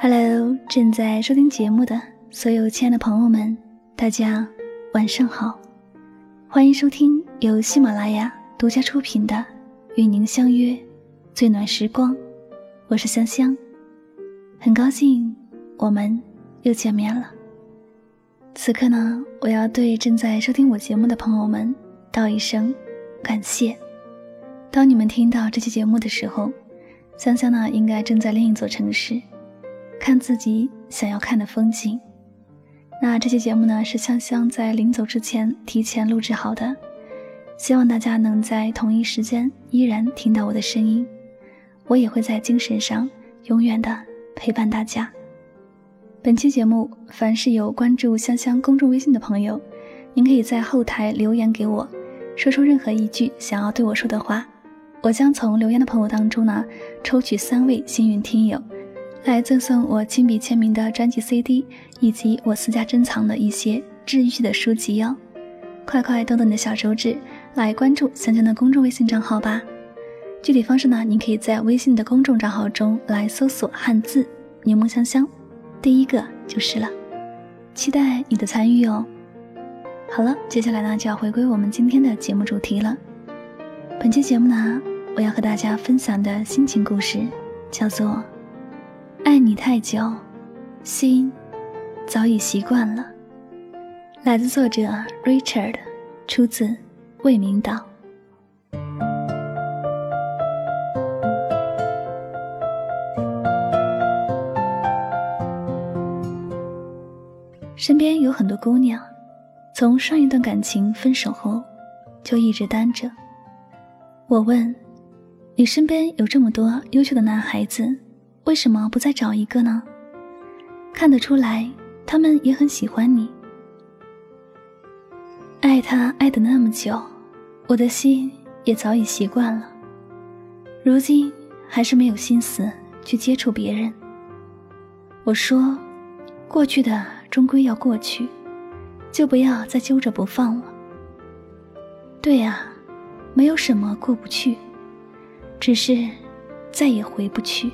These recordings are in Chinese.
Hello，正在收听节目的所有亲爱的朋友们，大家晚上好，欢迎收听由喜马拉雅独家出品的《与您相约最暖时光》，我是香香，很高兴我们又见面了。此刻呢，我要对正在收听我节目的朋友们道一声感谢。当你们听到这期节目的时候，香香呢应该正在另一座城市。看自己想要看的风景。那这期节目呢，是香香在临走之前提前录制好的，希望大家能在同一时间依然听到我的声音。我也会在精神上永远的陪伴大家。本期节目，凡是有关注香香公众微信的朋友，您可以在后台留言给我，说出任何一句想要对我说的话，我将从留言的朋友当中呢，抽取三位幸运听友。来赠送我亲笔签名的专辑 CD，以及我私家珍藏的一些治愈的书籍哟！快快动动你的小手指，来关注香香的公众微信账号吧。具体方式呢，您可以在微信的公众账号中来搜索汉字“柠檬香香”，第一个就是了。期待你的参与哦！好了，接下来呢就要回归我们今天的节目主题了。本期节目呢，我要和大家分享的心情故事叫做。爱你太久，心早已习惯了。来自作者 Richard，出自未名岛。身边有很多姑娘，从上一段感情分手后，就一直单着。我问：你身边有这么多优秀的男孩子？为什么不再找一个呢？看得出来，他们也很喜欢你。爱他爱的那么久，我的心也早已习惯了。如今还是没有心思去接触别人。我说，过去的终归要过去，就不要再揪着不放了。对呀，没有什么过不去，只是再也回不去。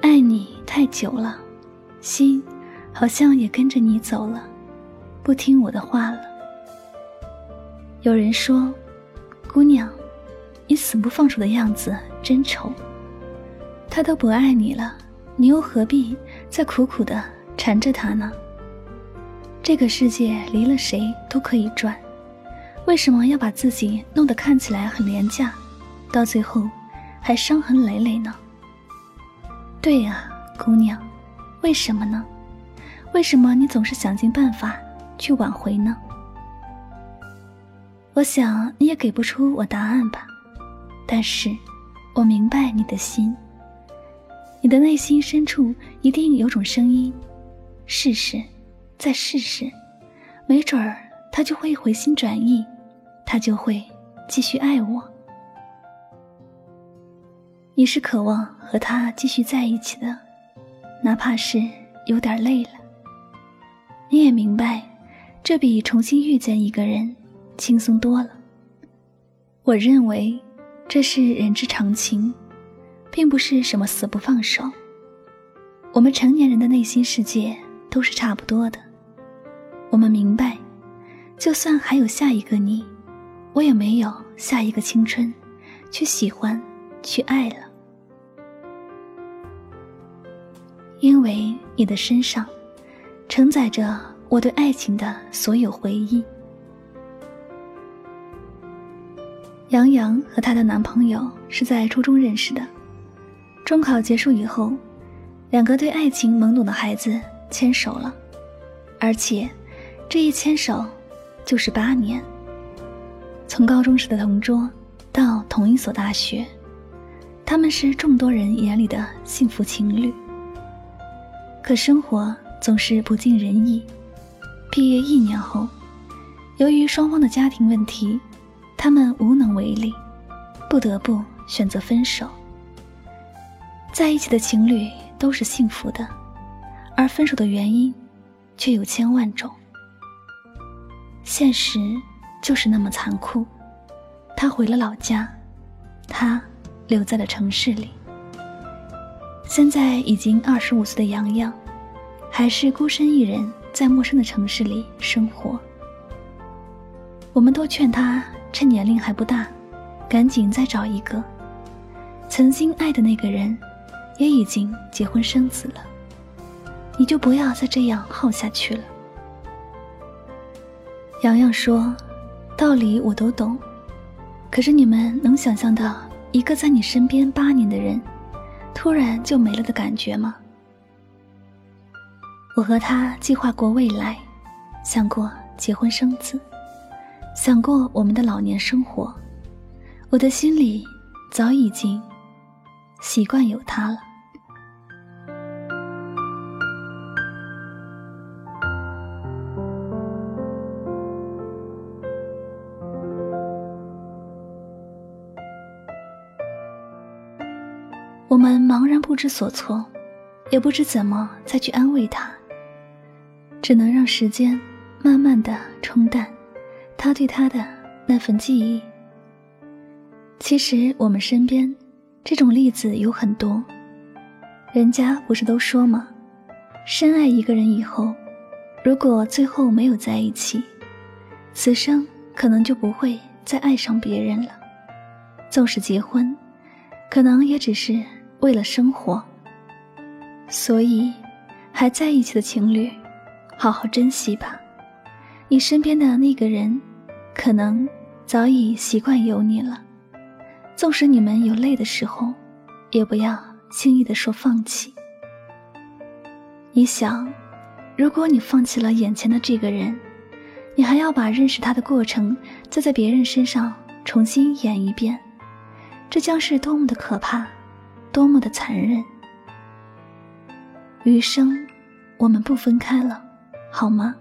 爱你太久了，心好像也跟着你走了，不听我的话了。有人说：“姑娘，你死不放手的样子真丑。”他都不爱你了，你又何必再苦苦的缠着他呢？这个世界离了谁都可以转，为什么要把自己弄得看起来很廉价，到最后还伤痕累累呢？对呀，姑娘，为什么呢？为什么你总是想尽办法去挽回呢？我想你也给不出我答案吧，但是，我明白你的心。你的内心深处一定有种声音，试试，再试试，没准儿他就会回心转意，他就会继续爱我。你是渴望和他继续在一起的，哪怕是有点累了。你也明白，这比重新遇见一个人轻松多了。我认为，这是人之常情，并不是什么死不放手。我们成年人的内心世界都是差不多的。我们明白，就算还有下一个你，我也没有下一个青春，去喜欢，去爱了。因为你的身上承载着我对爱情的所有回忆。杨洋和她的男朋友是在初中认识的，中考结束以后，两个对爱情懵懂的孩子牵手了，而且这一牵手就是八年。从高中时的同桌到同一所大学，他们是众多人眼里的幸福情侣。可生活总是不尽人意。毕业一年后，由于双方的家庭问题，他们无能为力，不得不选择分手。在一起的情侣都是幸福的，而分手的原因却有千万种。现实就是那么残酷。他回了老家，他留在了城市里。现在已经二十五岁的洋洋，还是孤身一人在陌生的城市里生活。我们都劝他趁年龄还不大，赶紧再找一个。曾经爱的那个人，也已经结婚生子了，你就不要再这样耗下去了。洋洋说：“道理我都懂，可是你们能想象到一个在你身边八年的人，突然就没了的感觉吗？”我和他计划过未来，想过结婚生子，想过我们的老年生活，我的心里早已经习惯有他了。我们茫然不知所措，也不知怎么再去安慰他，只能让时间慢慢的冲淡他对他的那份记忆。其实我们身边这种例子有很多，人家不是都说吗？深爱一个人以后，如果最后没有在一起，此生可能就不会再爱上别人了。纵使结婚，可能也只是。为了生活，所以还在一起的情侣，好好珍惜吧。你身边的那个人，可能早已习惯有你了。纵使你们有累的时候，也不要轻易的说放弃。你想，如果你放弃了眼前的这个人，你还要把认识他的过程再在别人身上重新演一遍，这将是多么的可怕！多么的残忍！余生，我们不分开了，好吗？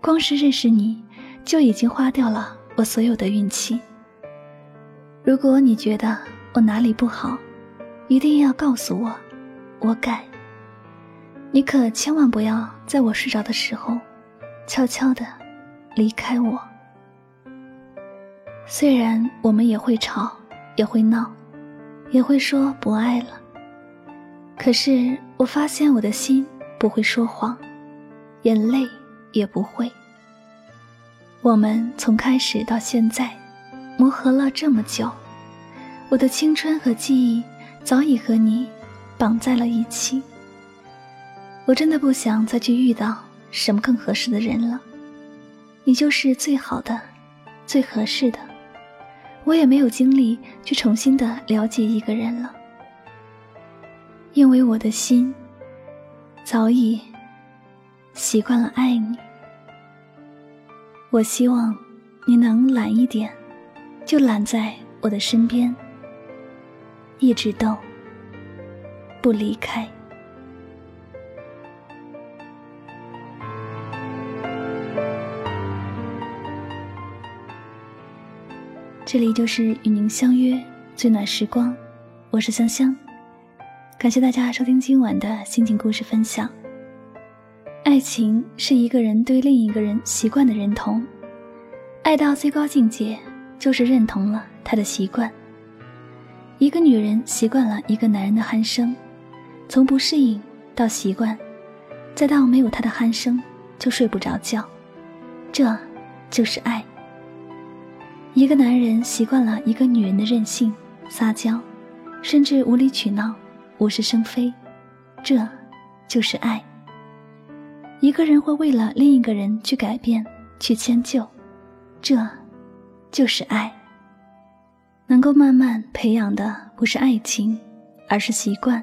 光是认识你，就已经花掉了我所有的运气。如果你觉得我哪里不好，一定要告诉我，我改。你可千万不要在我睡着的时候，悄悄的离开我。虽然我们也会吵，也会闹。也会说不爱了，可是我发现我的心不会说谎，眼泪也不会。我们从开始到现在，磨合了这么久，我的青春和记忆早已和你绑在了一起。我真的不想再去遇到什么更合适的人了，你就是最好的，最合适的。我也没有精力去重新的了解一个人了，因为我的心早已习惯了爱你。我希望你能懒一点，就懒在我的身边，一直都不离开。这里就是与您相约最暖时光，我是香香，感谢大家收听今晚的心情故事分享。爱情是一个人对另一个人习惯的认同，爱到最高境界就是认同了他的习惯。一个女人习惯了一个男人的鼾声，从不适应到习惯，再到没有他的鼾声就睡不着觉，这就是爱。一个男人习惯了一个女人的任性、撒娇，甚至无理取闹、无事生非，这就是爱。一个人会为了另一个人去改变、去迁就，这就是爱。能够慢慢培养的不是爱情，而是习惯；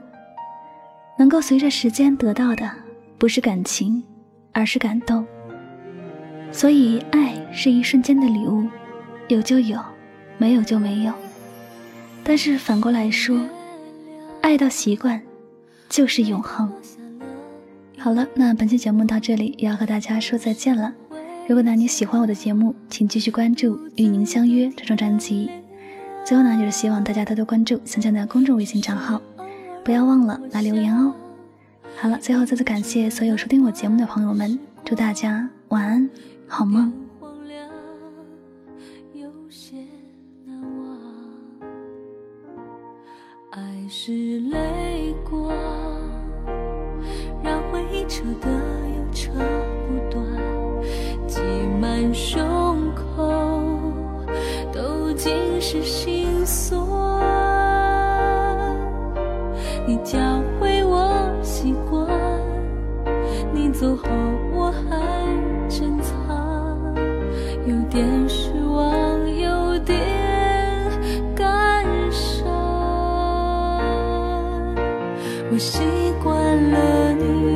能够随着时间得到的不是感情，而是感动。所以，爱是一瞬间的礼物。有就有，没有就没有。但是反过来说，爱到习惯，就是永恒。好了，那本期节目到这里也要和大家说再见了。如果呢你喜欢我的节目，请继续关注《与您相约》这张专辑。最后呢，就是希望大家多多关注香香的公众微信账号，不要忘了来留言哦。好了，最后再次感谢所有收听我节目的朋友们，祝大家晚安，好梦。是泪光。我习惯了你。